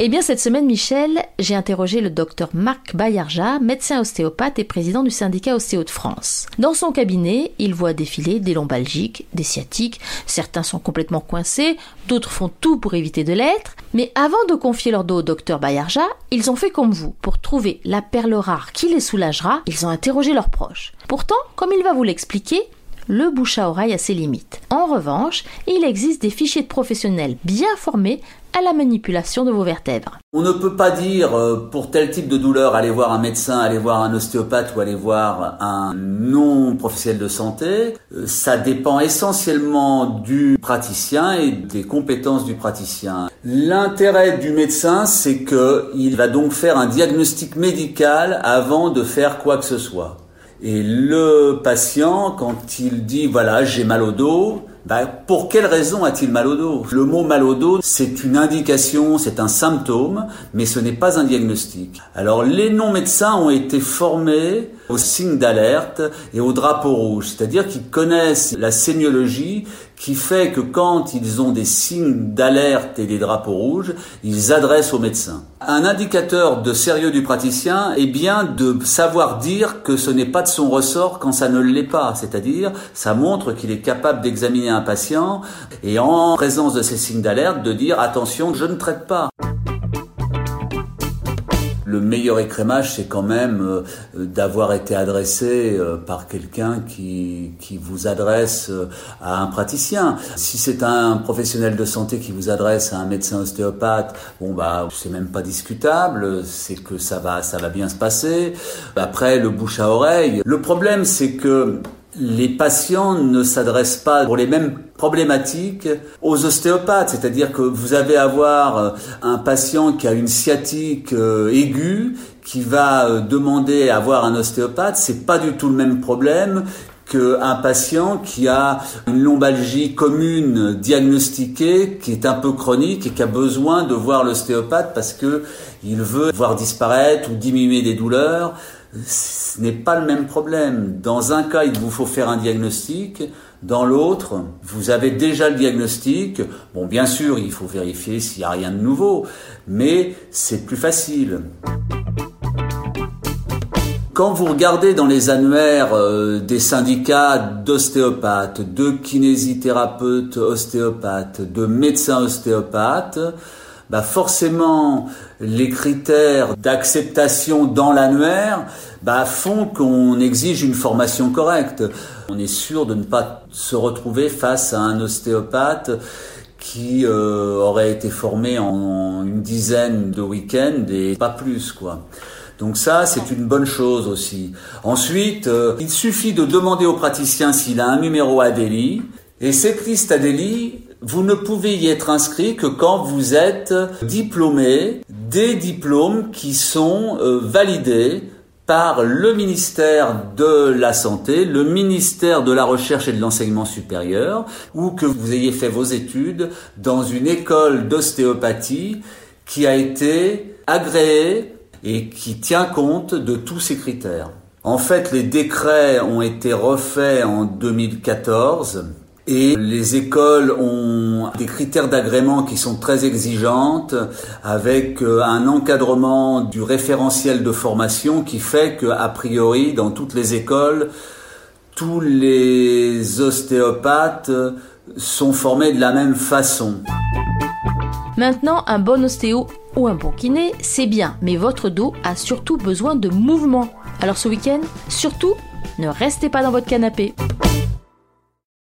Eh bien, cette semaine, Michel, j'ai interrogé le docteur Marc Bayarja, médecin ostéopathe et président du syndicat Ostéo de France. Dans son cabinet, il voit défiler des lombalgiques, des sciatiques, certains sont complètement coincés, d'autres font tout pour éviter de l'être, mais avant de confier leur dos au docteur Bayarja, ils ont fait comme vous. Pour trouver la perle rare qui les soulagera, ils ont interrogé leurs proches. Pourtant, comme il va vous l'expliquer, le bouche à oreille a ses limites. En revanche, il existe des fichiers de professionnels bien formés à la manipulation de vos vertèbres. On ne peut pas dire euh, pour tel type de douleur aller voir un médecin, aller voir un ostéopathe ou aller voir un non professionnel de santé. Euh, ça dépend essentiellement du praticien et des compétences du praticien. L'intérêt du médecin, c'est qu'il va donc faire un diagnostic médical avant de faire quoi que ce soit. Et le patient, quand il dit voilà j'ai mal au dos, bah, pour quelle raison a-t-il mal au dos? Le mot mal au dos, c'est une indication, c'est un symptôme, mais ce n'est pas un diagnostic. Alors les non-médecins ont été formés aux signes d'alerte et au drapeau rouge, c'est-à-dire qu'ils connaissent la sémiologie qui fait que quand ils ont des signes d'alerte et des drapeaux rouges, ils adressent au médecin. Un indicateur de sérieux du praticien est bien de savoir dire que ce n'est pas de son ressort quand ça ne l'est pas, c'est-à-dire ça montre qu'il est capable d'examiner un patient et en présence de ces signes d'alerte de dire attention, je ne traite pas le meilleur écrémage, c'est quand même euh, d'avoir été adressé euh, par quelqu'un qui, qui vous adresse euh, à un praticien. Si c'est un professionnel de santé qui vous adresse à un médecin ostéopathe, bon bah c'est même pas discutable, c'est que ça va ça va bien se passer. Après le bouche à oreille, le problème c'est que les patients ne s'adressent pas pour les mêmes problématiques aux ostéopathes, c'est-à-dire que vous allez avoir euh, un patient qui a une sciatique euh, aiguë qui va euh, demander à voir un ostéopathe, c'est pas du tout le même problème qu'un patient qui a une lombalgie commune diagnostiquée, qui est un peu chronique et qui a besoin de voir l'ostéopathe parce que il veut voir disparaître ou diminuer des douleurs ce n'est pas le même problème. Dans un cas, il vous faut faire un diagnostic. Dans l'autre, vous avez déjà le diagnostic. Bon, bien sûr, il faut vérifier s'il n'y a rien de nouveau, mais c'est plus facile. Quand vous regardez dans les annuaires euh, des syndicats d'ostéopathes, de kinésithérapeutes ostéopathes, de médecins ostéopathes, bah forcément les critères d'acceptation dans l'annuaire bah font qu'on exige une formation correcte. On est sûr de ne pas se retrouver face à un ostéopathe qui euh, aurait été formé en une dizaine de week-ends et pas plus quoi. Donc ça, c'est une bonne chose aussi. Ensuite, euh, il suffit de demander au praticien s'il a un numéro ADELI. Et cette liste ADELI, vous ne pouvez y être inscrit que quand vous êtes diplômé des diplômes qui sont euh, validés par le ministère de la Santé, le ministère de la Recherche et de l'Enseignement supérieur, ou que vous ayez fait vos études dans une école d'ostéopathie qui a été agréée et qui tient compte de tous ces critères. En fait, les décrets ont été refaits en 2014 et les écoles ont des critères d'agrément qui sont très exigeantes, avec euh, un encadrement du référentiel de formation qui fait que, a priori, dans toutes les écoles, tous les ostéopathes sont formés de la même façon. Maintenant, un bon ostéo ou un bon kiné, c'est bien, mais votre dos a surtout besoin de mouvement. Alors ce week-end, surtout, ne restez pas dans votre canapé.